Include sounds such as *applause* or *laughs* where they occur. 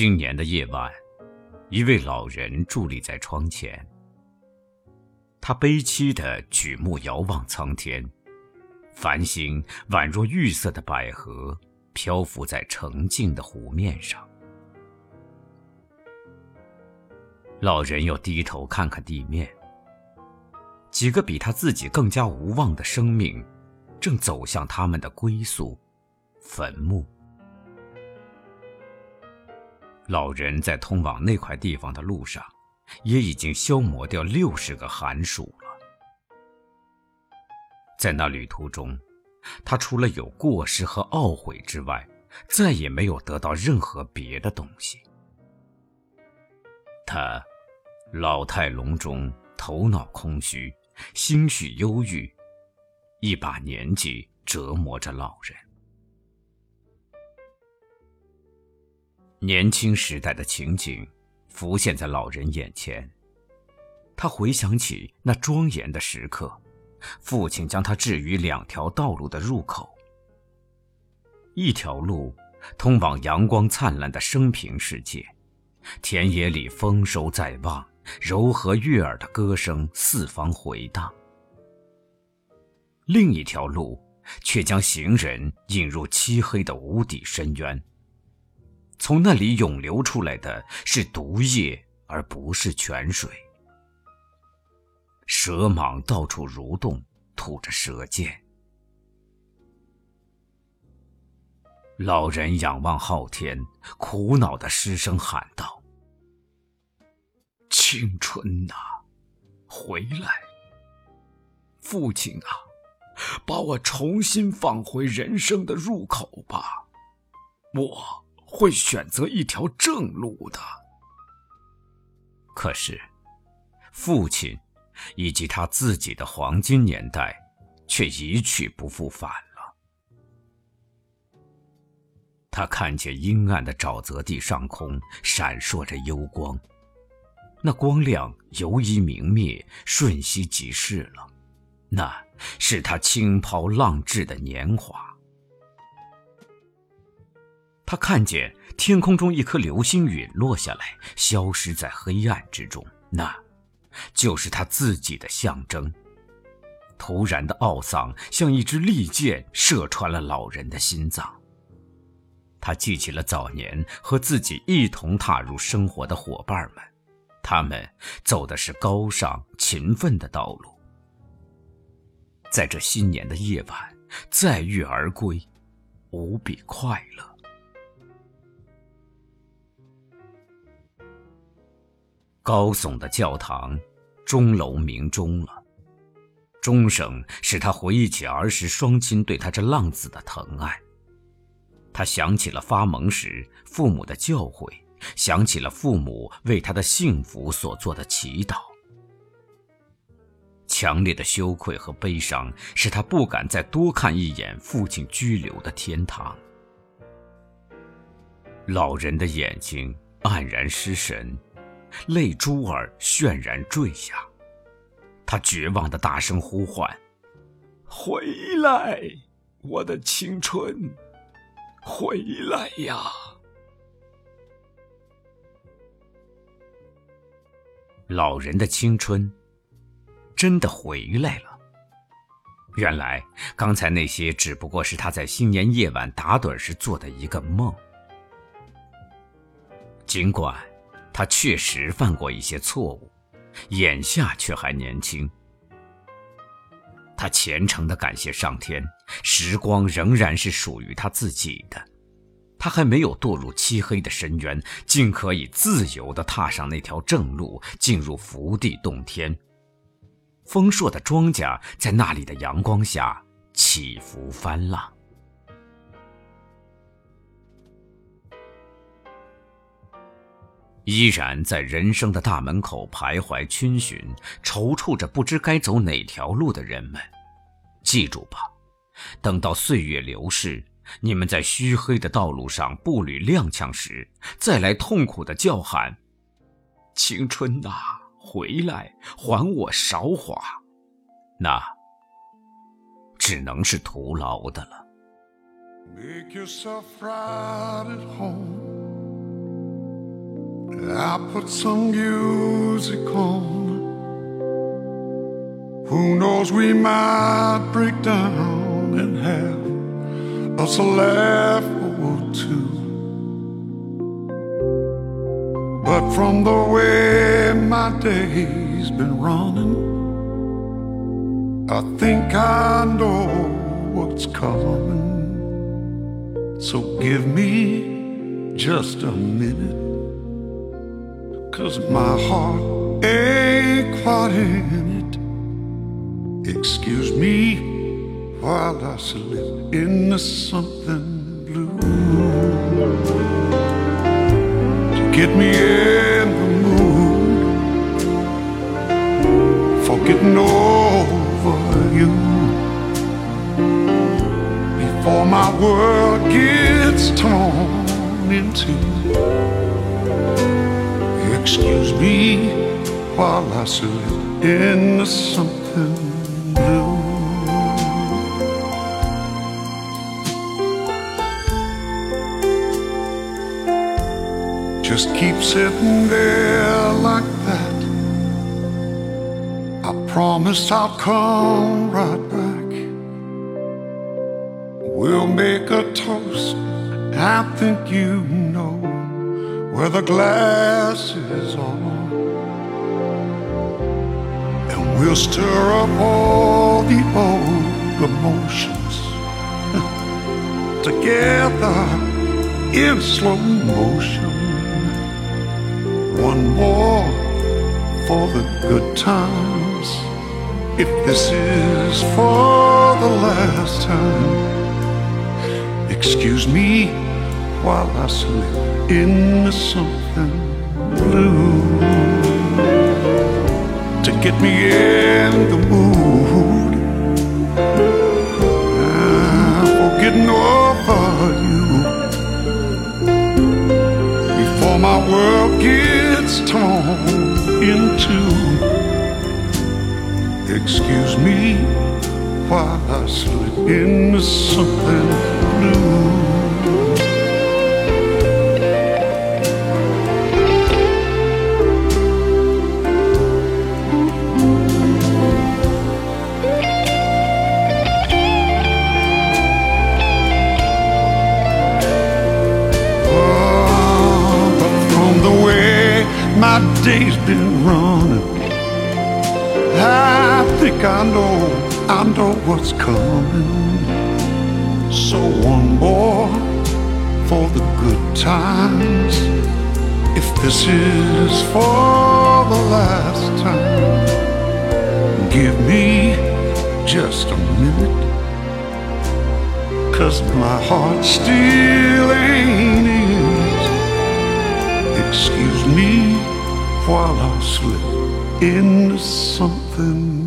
新年的夜晚，一位老人伫立在窗前。他悲戚地举目遥望苍天，繁星宛若玉色的百合，漂浮在澄净的湖面上。老人又低头看看地面，几个比他自己更加无望的生命，正走向他们的归宿——坟墓。老人在通往那块地方的路上，也已经消磨掉六十个寒暑了。在那旅途中，他除了有过失和懊悔之外，再也没有得到任何别的东西。他老态龙钟，头脑空虚，心绪忧郁，一把年纪折磨着老人。年轻时代的情景浮现在老人眼前。他回想起那庄严的时刻，父亲将他置于两条道路的入口。一条路通往阳光灿烂的生平世界，田野里丰收在望，柔和悦耳的歌声四方回荡。另一条路却将行人引入漆黑的无底深渊。从那里涌流出来的是毒液，而不是泉水。蛇蟒到处蠕动，吐着蛇剑。老人仰望昊天，苦恼的失声喊道：“青春呐，回来！父亲啊，把我重新放回人生的入口吧，我。”会选择一条正路的。可是，父亲以及他自己的黄金年代，却一去不复返了。他看见阴暗的沼泽地上空闪烁着幽光，那光亮由一明灭，瞬息即逝了。那是他轻抛浪掷的年华。他看见天空中一颗流星陨落下来，消失在黑暗之中。那，就是他自己的象征。突然的懊丧像一支利箭，射穿了老人的心脏。他记起了早年和自己一同踏入生活的伙伴们，他们走的是高尚勤奋的道路。在这新年的夜晚，载誉而归，无比快乐。高耸的教堂，钟楼鸣钟了。钟声使他回忆起儿时双亲对他这浪子的疼爱。他想起了发蒙时父母的教诲，想起了父母为他的幸福所做的祈祷。强烈的羞愧和悲伤使他不敢再多看一眼父亲居留的天堂。老人的眼睛黯然失神。泪珠儿泫然坠下，他绝望的大声呼唤：“回来，我的青春，回来呀！”老人的青春真的回来了。原来，刚才那些只不过是他在新年夜晚打盹时做的一个梦。尽管。他确实犯过一些错误，眼下却还年轻。他虔诚的感谢上天，时光仍然是属于他自己的，他还没有堕入漆黑的深渊，竟可以自由的踏上那条正路，进入福地洞天。丰硕的庄稼在那里的阳光下起伏翻浪。依然在人生的大门口徘徊逡巡，踌躇着不知该走哪条路的人们，记住吧，等到岁月流逝，你们在虚黑的道路上步履踉跄时，再来痛苦的叫喊：“青春呐，回来，还我韶华！”那只能是徒劳的了。I put some music on. Who knows, we might break down and have us a laugh or two. But from the way my day's been running, I think I know what's coming. So give me just a minute. Cause my heart ain't quite in it. Excuse me while I slip into something blue. To get me in the mood for getting over you. Before my world gets torn into Excuse me while I slip into something blue. Just keep sitting there like that. I promise I'll come right back. We'll make a toast. I think you know where the glass is on. And we'll stir up all the old emotions *laughs* together in slow motion. One more for the good times. If this is for the last time, excuse me while I slip into something blue to get me in the mood ah, for getting over you before my world gets torn into. Excuse me while I slip into something blue. Day's been running. I think I know, I know what's coming. So one more for the good times. If this is for the last time, give me just a minute. Cause my heart still while I slip into something